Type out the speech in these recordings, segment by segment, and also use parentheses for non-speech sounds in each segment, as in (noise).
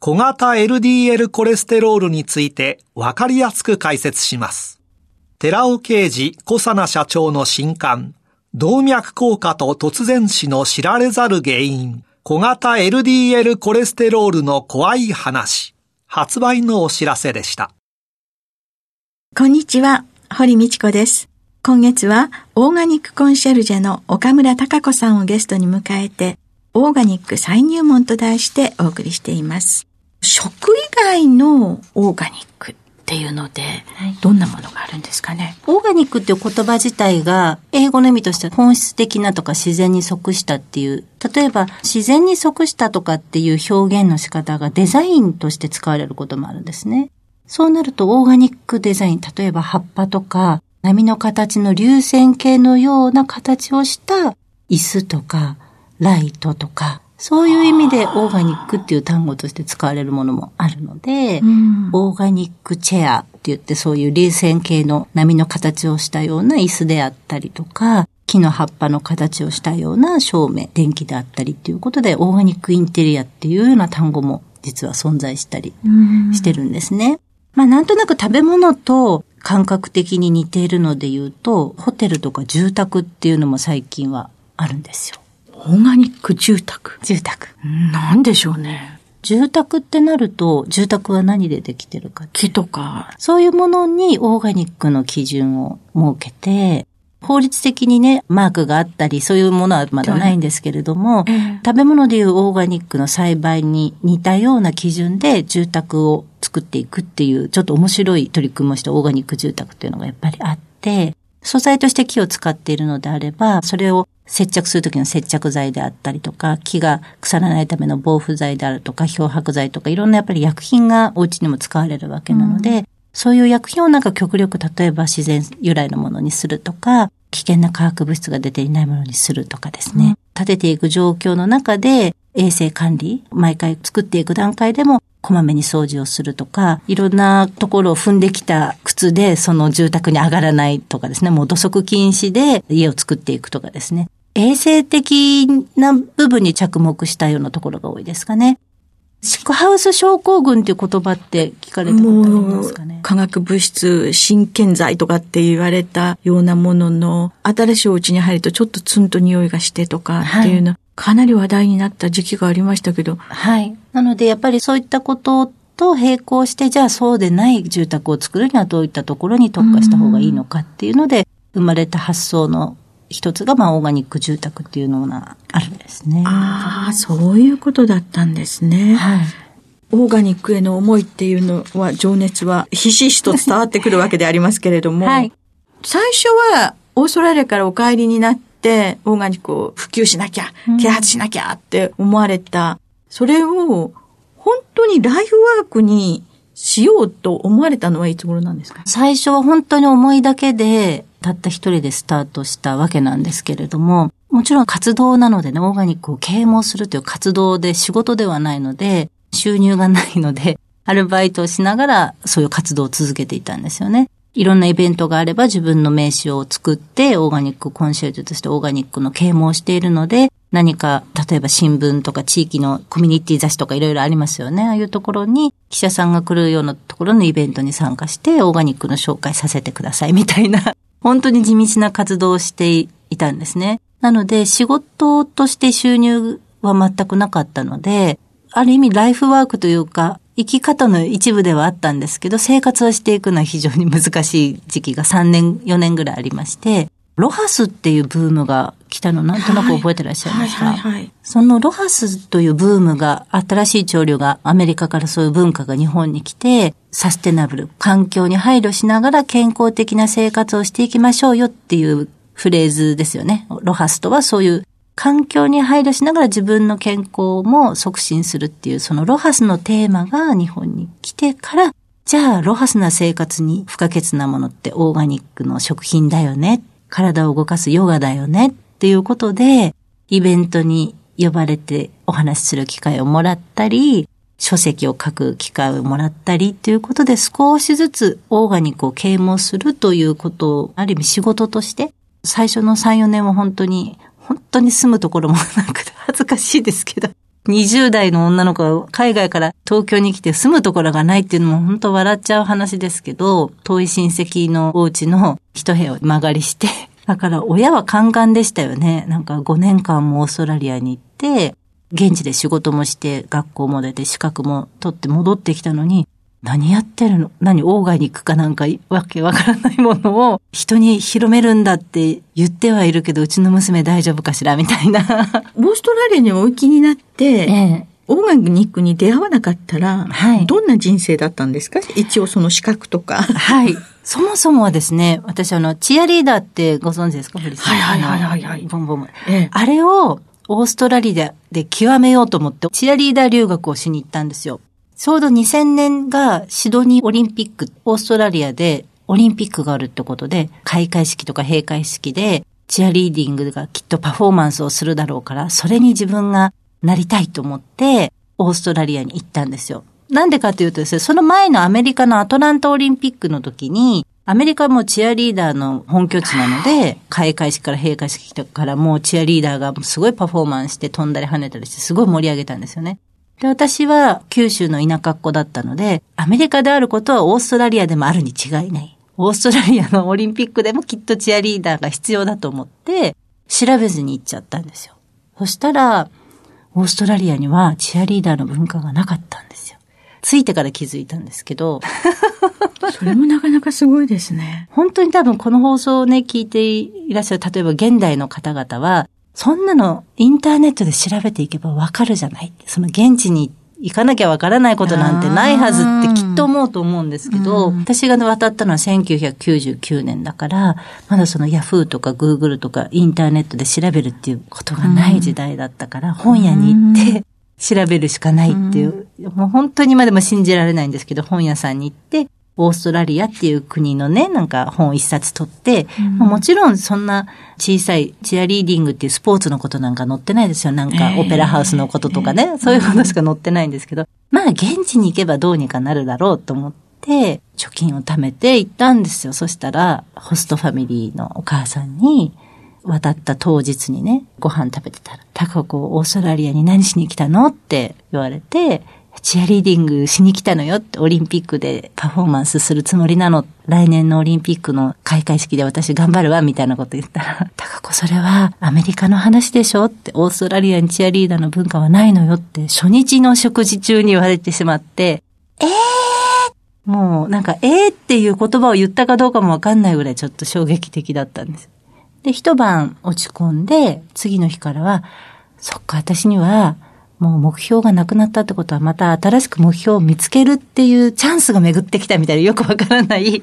小型 LDL コレステロールについてわかりやすく解説します。寺尾啓治小佐奈社長の新刊、動脈硬化と突然死の知られざる原因、小型 LDL コレステロールの怖い話、発売のお知らせでした。こんにちは、堀道子です。今月はオーガニックコンシェルジェの岡村隆子さんをゲストに迎えて、オーガニック再入門と題してお送りしています。食以外のオーガニックっていうので、どんなものがあるんですかね？オーガニックっていう言葉自体が、英語の意味としては本質的なとか自然に即したっていう、例えば自然に即したとかっていう表現の仕方がデザインとして使われることもあるんですね。そうなるとオーガニックデザイン、例えば葉っぱとか波の形の流線形のような形をした椅子とかライトとか、そういう意味でオーガニックっていう単語として使われるものもあるので、うん、オーガニックチェアって言ってそういう流線形の波の形をしたような椅子であったりとか、木の葉っぱの形をしたような照明、電気であったりっていうことで、オーガニックインテリアっていうような単語も実は存在したりしてるんですね。まあなんとなく食べ物と感覚的に似ているので言うと、ホテルとか住宅っていうのも最近はあるんですよ。オーガニック住宅住宅。なんでしょうね。住宅ってなると、住宅は何でできてるか。木とか。そういうものにオーガニックの基準を設けて、法律的にね、マークがあったり、そういうものはまだないんですけれども、食べ物でいうオーガニックの栽培に似たような基準で住宅を作っていくっていう、ちょっと面白い取り組みをしたオーガニック住宅っていうのがやっぱりあって、素材として木を使っているのであれば、それを接着するときの接着剤であったりとか、木が腐らないための防腐剤であるとか、漂白剤とか、いろんなやっぱり薬品がお家にも使われるわけなので、うんそういう薬品をなんか極力例えば自然由来のものにするとか、危険な化学物質が出ていないものにするとかですね。うん、立てていく状況の中で衛生管理、毎回作っていく段階でもこまめに掃除をするとか、いろんなところを踏んできた靴でその住宅に上がらないとかですね、もう土足禁止で家を作っていくとかですね。衛生的な部分に着目したようなところが多いですかね。シックハウス症候群っていう言葉って聞かれたことありますかね？化学物質、真剣剤とかって言われたようなものの、新しいお家に入るとちょっとツンと匂いがしてとかっていうの、はい、かなり話題になった時期がありましたけど。はい。なのでやっぱりそういったことと並行して、じゃあそうでない住宅を作るにはどういったところに特化した方がいいのかっていうので、生まれた発想の一つが、まあ、オーガニック住宅っていうのがあるんですね。ああ、そういうことだったんですね。はい。オーガニックへの思いっていうのは、情熱はひしひしと伝わってくるわけでありますけれども、はい。最初は、オーストラリアからお帰りになって、オーガニックを普及しなきゃ、啓発しなきゃって思われた、うん、それを、本当にライフワークにしようと思われたのはいつ頃なんですか？最初は本当に思いだけで、たった一人でスタートしたわけなんですけれども、もちろん活動なのでね、オーガニックを啓蒙するという活動で仕事ではないので、収入がないので、アルバイトをしながらそういう活動を続けていたんですよね。いろんなイベントがあれば自分の名刺を作って、オーガニックコンシェルジュとしてオーガニックの啓蒙をしているので、何か、例えば新聞とか地域のコミュニティ雑誌とかいろいろありますよね。ああいうところに記者さんが来るようなところのイベントに参加して、オーガニックの紹介させてくださいみたいな、(laughs) 本当に地道な活動をしていたんですね。なので、仕事として収入は全くなかったので、ある意味ライフワークというか、生き方の一部ではあったんですけど、生活をしていくのは非常に難しい時期が3年、4年ぐらいありまして、ロハスっていうブームが来たのなんとなく覚えてらっしゃいますか、はいはいはい、そのロハスというブームが、新しい潮流がアメリカからそういう文化が日本に来て、サステナブル、環境に配慮しながら健康的な生活をしていきましょうよっていうフレーズですよね。ロハスとはそういう環境に配慮しながら自分の健康も促進するっていう、そのロハスのテーマが日本に来てから、じゃあロハスな生活に不可欠なものってオーガニックの食品だよね。体を動かすヨガだよねっていうことで、イベントに呼ばれてお話しする機会をもらったり、書籍を書く機会をもらったりっていうことで少しずつオーガニックを啓蒙するということをある意味仕事として最初の3、4年は本当に、本当に住むところも (laughs) なくて恥ずかしいですけど、20代の女の子が海外から東京に来て住むところがないっていうのも本当笑っちゃう話ですけど、遠い親戚のお家の一部屋を間借りして、だから親はカンカンでしたよね。なんか5年間もオーストラリアに行って、現地で仕事もして、学校も出て、資格も取って戻ってきたのに、何やってるの？何オーガニックかなんかわけわからないものを人に広めるんだって言ってはいるけど、うちの娘大丈夫かしらみたいな。オーストラリアにお行きになって、ええ、オーガニックに出会わなかったら、はい、どんな人生だったんですか？一応その資格とか。はい。そもそもはですね、私あの、チアリーダーってご存知ですか？堀さん。はいはいはいはい、ボンボン。ええ、あれをオーストラリアで極めようと思って、チアリーダー留学をしに行ったんですよ。ちょうど2000年がシドニーオリンピック、オーストラリアでオリンピックがあるってことで、開会式とか閉会式で、チアリーディングがきっとパフォーマンスをするだろうから、それに自分がなりたいと思って、オーストラリアに行ったんですよ。なんでかというとですね、その前のアメリカのアトランタオリンピックの時に、アメリカもチアリーダーの本拠地なので、開会式から閉会式からもうチアリーダーがすごいパフォーマンスして飛んだり跳ねたりしてすごい盛り上げたんですよね。で、私は九州の田舎っ子だったので、アメリカであることはオーストラリアでもあるに違いない。オーストラリアのオリンピックでもきっとチアリーダーが必要だと思って、調べずに行っちゃったんですよ。そしたら、オーストラリアにはチアリーダーの文化がなかったんですよ。ついてから気づいたんですけど。(laughs) それもなかなかすごいですね。本当に多分この放送をね、聞いていらっしゃる、例えば現代の方々は、そんなのインターネットで調べていけばわかるじゃない？その現地に行かなきゃわからないことなんてないはずってきっと思うと思うんですけど、私が渡ったのは1999年だから、まだそのヤフーとかグーグルとかインターネットで調べるっていうことがない時代だったから、本屋に行って調べるしかないっていう、もう本当に今でも信じられないんですけど、本屋さんに行って、オーストラリアっていう国のね、なんか本一冊取って、うん、もちろんそんな小さいチアリーディングっていうスポーツのことなんか載ってないですよ。なんかオペラハウスのこととかね、えー、そういうことしか載ってないんですけど、まあ現地に行けばどうにかなるだろうと思って、貯金を貯めて行ったんですよ。そしたら、ホストファミリーのお母さんに、渡った当日にね、ご飯食べてたら、タカ子オーストラリアに何しに来たの？って言われて、チアリーディングしに来たのよって、オリンピックでパフォーマンスするつもりなの。来年のオリンピックの開会式で私頑張るわ、みたいなこと言ったら、タカ子それはアメリカの話でしょって、オーストラリアにチアリーダーの文化はないのよって、初日の食事中に言われてしまって、えー？もうなんか、えーっていう言葉を言ったかどうかもわかんないぐらいちょっと衝撃的だったんです。で、一晩落ち込んで、次の日からは、そっか、私には、もう目標がなくなったってことはまた新しく目標を見つけるっていうチャンスが巡ってきたみたいなよくわからない。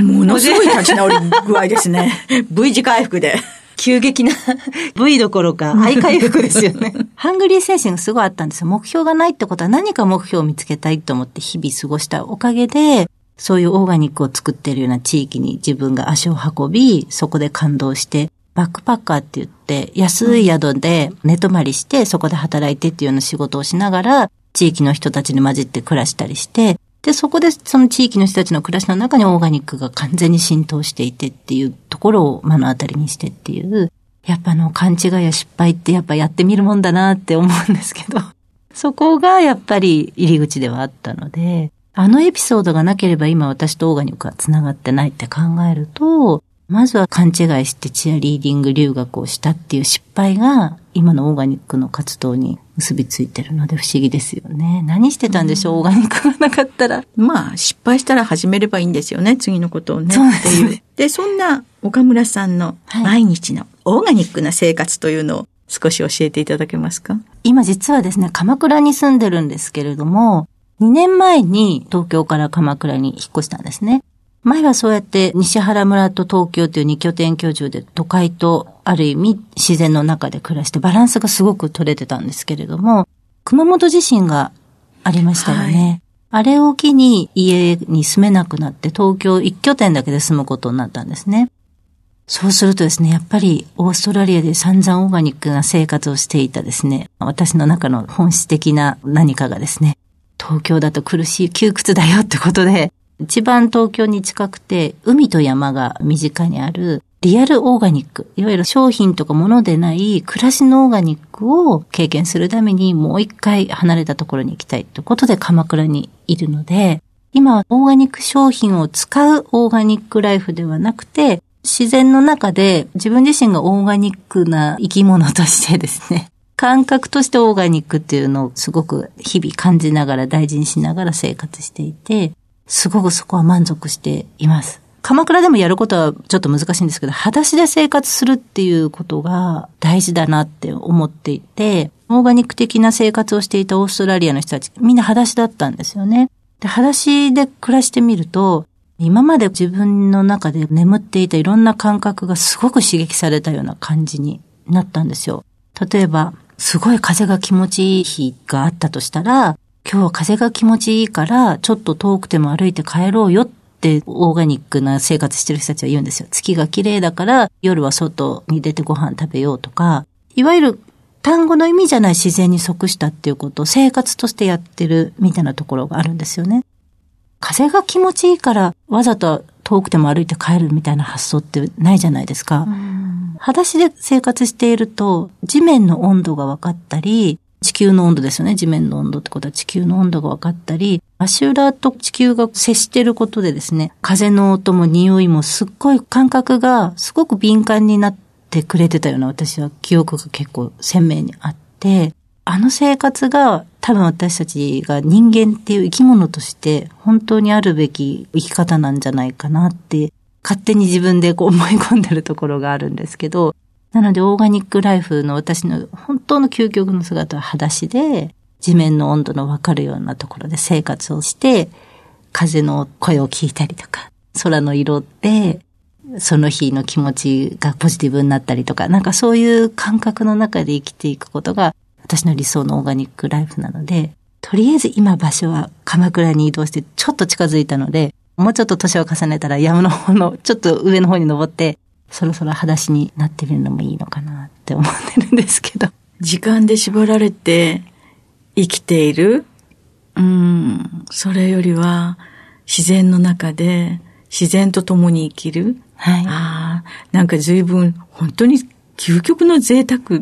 ものすごい立ち直り具合ですね。(laughs) V 字回復で。急激な (laughs) V どころか、愛回復ですよね。(laughs) ハングリー精神がすごいあったんですよ。目標がないってことは何か目標を見つけたいと思って日々過ごしたおかげで、そういうオーガニックを作ってるような地域に自分が足を運び、そこで感動して、バックパッカーって言って、安い宿で寝泊まりして、そこで働いてっていうような仕事をしながら、地域の人たちに混じって暮らしたりして、で、そこでその地域の人たちの暮らしの中にオーガニックが完全に浸透していてっていうところを目の当たりにしてっていう、やっぱあの勘違いや失敗ってやっぱやってみるもんだなって思うんですけど、(laughs) そこがやっぱり入り口ではあったので、あのエピソードがなければ今私とオーガニックは繋がってないって考えると、まずは勘違いしてチアリーディング留学をしたっていう失敗が今のオーガニックの活動に結びついてるので不思議ですよね。何してたんでしょう、うん、オーガニックがなかったら。まあ、失敗したら始めればいいんですよね、次のことをね。そうですね。で、そんな岡村さんの毎日のオーガニックな生活というのを少し教えていただけますか？今実はですね、鎌倉に住んでるんですけれども、2年前に東京から鎌倉に引っ越したんですね。前はそうやって西原村と東京という二拠点居住で都会とある意味自然の中で暮らしてバランスがすごく取れてたんですけれども、熊本地震がありましたよね。はい、あれを機に家に住めなくなって東京一拠点だけで住むことになったんですね。そうするとですね、やっぱりオーストラリアで散々オーガニックな生活をしていたですね、私の中の本質的な何かがですね、東京だと苦しい窮屈だよってことで、一番東京に近くて、海と山が身近にあるリアルオーガニック、いわゆる商品とか物でない暮らしのオーガニックを経験するためにもう一回離れたところに行きたいということで鎌倉にいるので、今はオーガニック商品を使うオーガニックライフではなくて、自然の中で自分自身がオーガニックな生き物としてですね、感覚としてオーガニックっていうのをすごく日々感じながら大事にしながら生活していて、すごくそこは満足しています。鎌倉でもやることはちょっと難しいんですけど、裸足で生活するっていうことが大事だなって思っていて、オーガニック的な生活をしていたオーストラリアの人たち、みんな裸足だったんですよね。で、裸足で暮らしてみると、今まで自分の中で眠っていたいろんな感覚がすごく刺激されたような感じになったんですよ。例えば、すごい風が気持ちいい日があったとしたら、今日は風が気持ちいいから、ちょっと遠くても歩いて帰ろうよってオーガニックな生活してる人たちは言うんですよ。月が綺麗だから夜は外に出てご飯食べようとか、いわゆる単語の意味じゃない自然に即したっていうことを生活としてやってるみたいなところがあるんですよね。風が気持ちいいからわざと遠くても歩いて帰るみたいな発想ってないじゃないですか。裸足で生活していると地面の温度が分かったり、地球の温度ですよね。地面の温度ってことは地球の温度が分かったり、足裏と地球が接していることでですね、風の音も匂いもすっごい感覚がすごく敏感になってくれてたような私は記憶が結構鮮明にあって、あの生活が多分私たちが人間っていう生き物として本当にあるべき生き方なんじゃないかなって勝手に自分でこう思い込んでるところがあるんですけど、なので、オーガニックライフの私の本当の究極の姿は裸足で、地面の温度のわかるようなところで生活をして、風の声を聞いたりとか、空の色で、その日の気持ちがポジティブになったりとか、なんかそういう感覚の中で生きていくことが、私の理想のオーガニックライフなので、とりあえず今場所は鎌倉に移動してちょっと近づいたので、もうちょっと年を重ねたら山の方のちょっと上の方に登ってそろそろ裸足になってみるのもいいのかなって思ってるんですけど。時間で縛られて生きている？うん、それよりは自然の中で自然と共に生きる？はい。ああ、なんか随分本当に究極の贅沢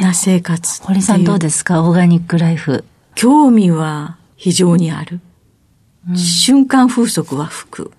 な生活、ね、堀さんどうですか？オーガニックライフ。興味は非常にある。うん、瞬間風速は吹く。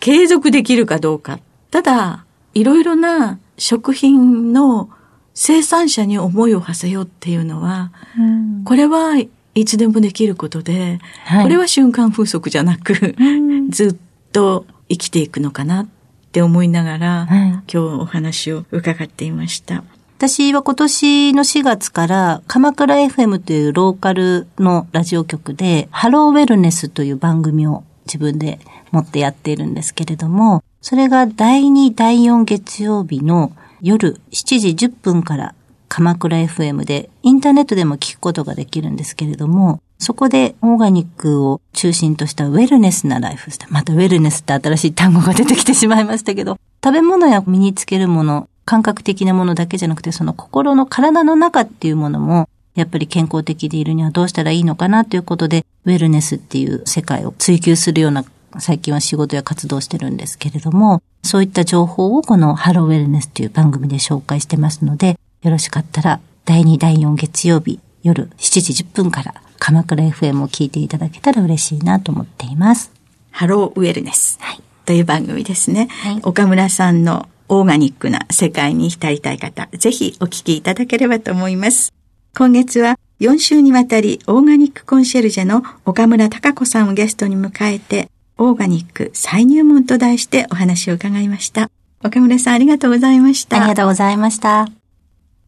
継続できるかどうかただ、いろいろな食品の生産者に思いを馳せようっていうのは、うん、これはいつでもできることで、はい、これは瞬間風速じゃなく、うん、ずっと生きていくのかなって思いながら、はい、今日お話を伺っていました。私は今年の4月から鎌倉 FM というローカルのラジオ局でハローウェルネスという番組を自分で持ってやっているんですけれども、それが第2、第4月曜日の夜7時10分から鎌倉 FM でインターネットでも聞くことができるんですけれども、そこでオーガニックを中心としたウェルネスなライフスタイル。またウェルネスって新しい単語が出てきてしまいましたけど、食べ物や身につけるもの、感覚的なものだけじゃなくて、その心の体の中っていうものも、やっぱり健康的でいるにはどうしたらいいのかなということで、ウェルネスっていう世界を追求するような最近は仕事や活動してるんですけれども、そういった情報をこのハローウェルネスという番組で紹介してますので、よろしかったら第2、第4月曜日夜7時10分から鎌倉 FM を聞いていただけたら嬉しいなと思っています。ハローウェルネス。はい。という番組ですね。はい、岡村さんのオーガニックな世界に浸りたい方、ぜひお聞きいただければと思います。今月は4週にわたりオーガニックコンシェルジェの岡村隆子さんをゲストに迎えて、オーガニック再入門と題してお話を伺いました。岡村さんありがとうございました。ありがとうございました。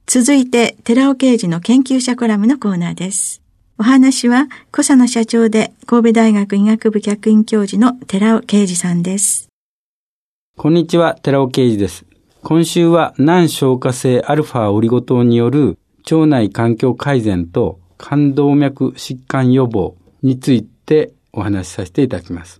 続いて、寺尾刑事の研究者コラムのコーナーです。お話は、小佐野社長で神戸大学医学部客員教授の寺尾啓二さんです。こんにちは、寺尾啓二です。今週は難消化性アルファオリゴ糖による腸内環境改善と肝動脈疾患予防についてお話しさせていただきます。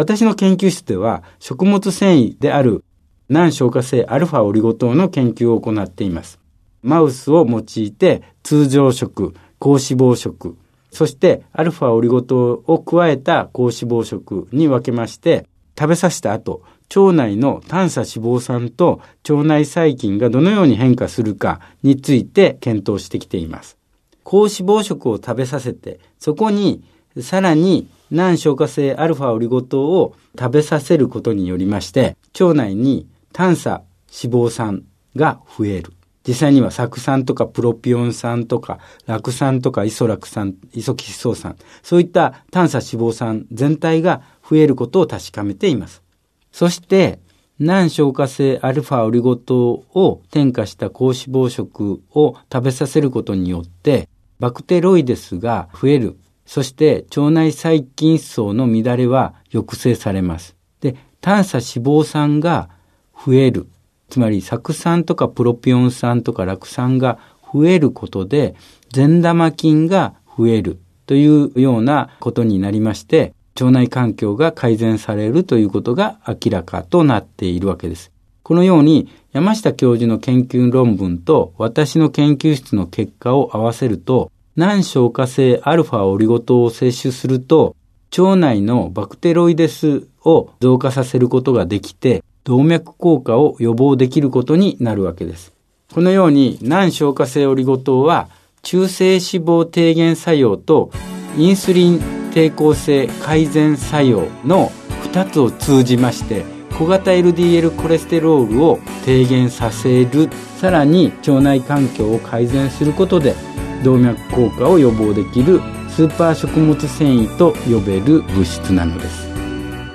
私の研究室では食物繊維である難消化性アルファオリゴ糖の研究を行っています。マウスを用いて通常食、高脂肪食、そしてアルファオリゴ糖を加えた高脂肪食に分けまして、食べさせた後、腸内の短鎖脂肪酸と腸内細菌がどのように変化するかについて検討してきています。高脂肪食を食べさせて、そこにさらに難消化性アルファオリゴ糖を食べさせることによりまして、腸内に短鎖脂肪酸が増える。実際には酢酸とかプロピオン酸とか、酪酸とかイソラク酸、イソキシソ酸、そういった短鎖脂肪酸全体が増えることを確かめています。そして、難消化性アルファオリゴ糖を添加した高脂肪食を食べさせることによって、バクテロイデスが増える。そして腸内細菌層の乱れは抑制されます。で、短鎖脂肪酸が増える。つまり、酢酸とかプロピオン酸とか酪酸が増えることで、善玉菌が増えるというようなことになりまして、腸内環境が改善されるということが明らかとなっているわけです。このように山下教授の研究論文と私の研究室の結果を合わせると、難消化性アルファオリゴ糖を摂取すると、腸内のバクテロイデスを増加させることができて、動脈硬化を予防できることになるわけです。このように難消化性オリゴ糖は中性脂肪低減作用とインスリン抵抗性改善作用の2つを通じまして小型 LDL コレステロールを低減させるさらに腸内環境を改善することで動脈硬化を予防できるスーパー食物繊維と呼べる物質なのです。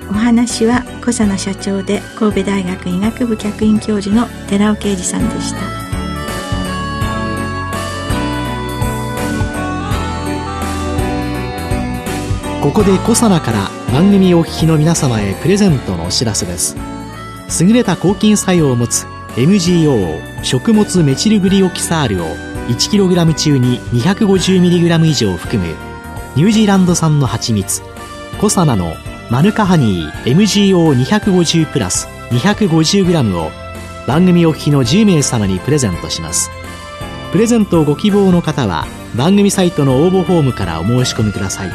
お話は小佐野社長で神戸大学医学部客員教授の寺尾啓二さんでした。ここで小佐奈から番組お聞きの皆様へプレゼントのお知らせです。優れた抗菌作用を持つ MGO 食物メチルグリオキサールを 1kg 中に 250mg 以上含むニュージーランド産の蜂蜜コサナのマヌカハニー MGO250 プラス 250g を番組お聞きの10名様にプレゼントします。プレゼントをご希望の方は番組サイトの応募フォームからお申し込みください。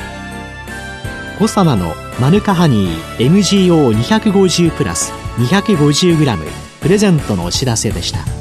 コサナのマヌカハニー MGO250 プラス 250g プレゼントのお知らせでした。